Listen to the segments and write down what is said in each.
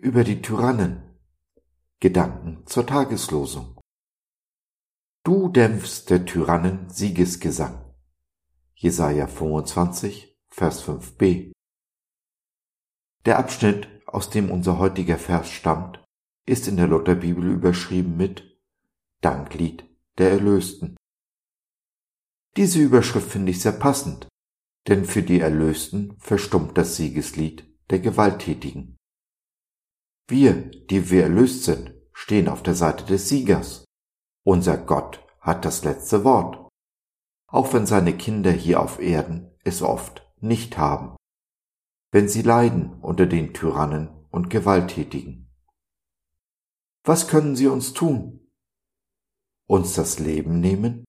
über die Tyrannen. Gedanken zur Tageslosung. Du dämpfst der Tyrannen Siegesgesang. Jesaja 25, Vers 5b. Der Abschnitt, aus dem unser heutiger Vers stammt, ist in der Lutherbibel überschrieben mit Danklied der Erlösten. Diese Überschrift finde ich sehr passend, denn für die Erlösten verstummt das Siegeslied der Gewalttätigen. Wir, die wir erlöst sind, stehen auf der Seite des Siegers. Unser Gott hat das letzte Wort, auch wenn seine Kinder hier auf Erden es oft nicht haben, wenn sie leiden unter den Tyrannen und Gewalttätigen. Was können sie uns tun? Uns das Leben nehmen?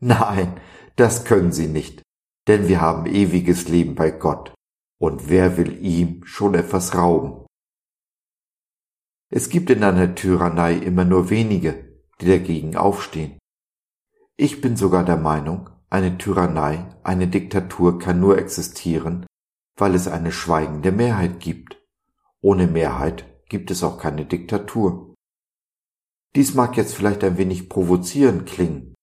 Nein, das können sie nicht, denn wir haben ewiges Leben bei Gott, und wer will ihm schon etwas rauben? Es gibt in einer Tyrannei immer nur wenige, die dagegen aufstehen. Ich bin sogar der Meinung, eine Tyrannei, eine Diktatur kann nur existieren, weil es eine schweigende Mehrheit gibt. Ohne Mehrheit gibt es auch keine Diktatur. Dies mag jetzt vielleicht ein wenig provozierend klingen,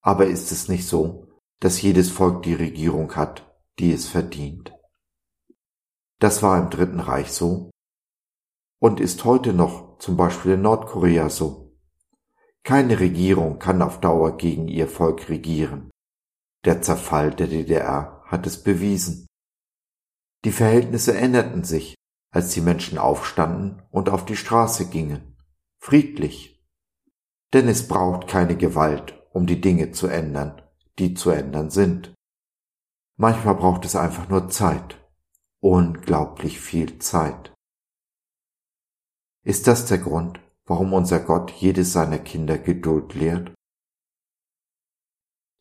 aber ist es nicht so, dass jedes Volk die Regierung hat, die es verdient? Das war im Dritten Reich so und ist heute noch zum Beispiel in Nordkorea so. Keine Regierung kann auf Dauer gegen ihr Volk regieren. Der Zerfall der DDR hat es bewiesen. Die Verhältnisse änderten sich, als die Menschen aufstanden und auf die Straße gingen. Friedlich. Denn es braucht keine Gewalt, um die Dinge zu ändern, die zu ändern sind. Manchmal braucht es einfach nur Zeit. Unglaublich viel Zeit. Ist das der Grund, warum unser Gott jedes seiner Kinder Geduld lehrt?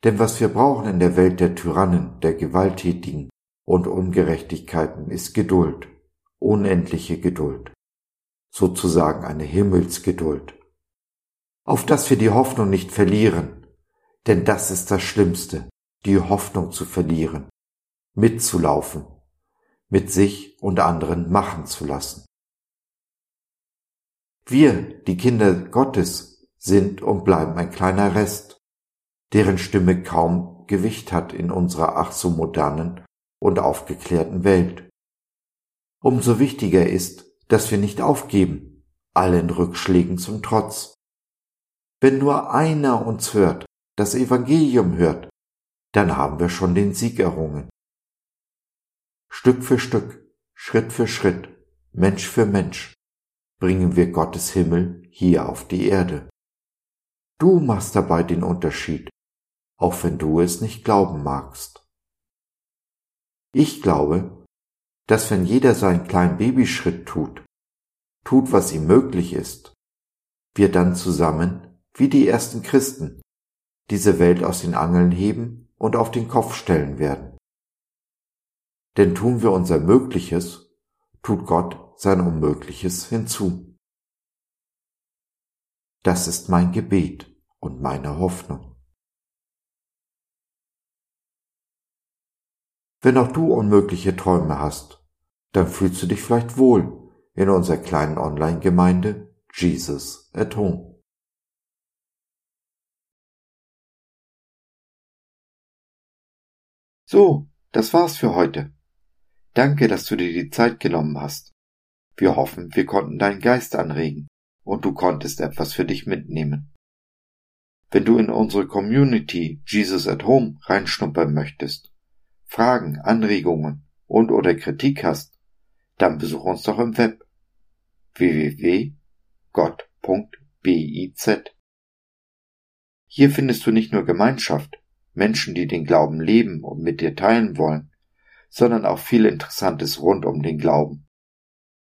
Denn was wir brauchen in der Welt der Tyrannen, der Gewalttätigen und Ungerechtigkeiten ist Geduld, unendliche Geduld, sozusagen eine Himmelsgeduld, auf dass wir die Hoffnung nicht verlieren, denn das ist das Schlimmste, die Hoffnung zu verlieren, mitzulaufen, mit sich und anderen machen zu lassen. Wir, die Kinder Gottes, sind und bleiben ein kleiner Rest, deren Stimme kaum Gewicht hat in unserer ach so modernen und aufgeklärten Welt. Umso wichtiger ist, dass wir nicht aufgeben, allen Rückschlägen zum Trotz. Wenn nur einer uns hört, das Evangelium hört, dann haben wir schon den Sieg errungen. Stück für Stück, Schritt für Schritt, Mensch für Mensch, bringen wir Gottes Himmel hier auf die Erde. Du machst dabei den Unterschied, auch wenn du es nicht glauben magst. Ich glaube, dass wenn jeder seinen kleinen Babyschritt tut, tut, was ihm möglich ist, wir dann zusammen, wie die ersten Christen, diese Welt aus den Angeln heben und auf den Kopf stellen werden. Denn tun wir unser Mögliches, tut Gott sein Unmögliches hinzu. Das ist mein Gebet und meine Hoffnung. Wenn auch du unmögliche Träume hast, dann fühlst du dich vielleicht wohl in unserer kleinen Online-Gemeinde Jesus at Home. So, das war's für heute. Danke, dass du dir die Zeit genommen hast. Wir hoffen, wir konnten deinen Geist anregen und du konntest etwas für dich mitnehmen. Wenn du in unsere Community Jesus at Home reinschnuppern möchtest, Fragen, Anregungen und oder Kritik hast, dann besuch uns doch im Web www.gott.biz. Hier findest du nicht nur Gemeinschaft, Menschen, die den Glauben leben und mit dir teilen wollen, sondern auch viel Interessantes rund um den Glauben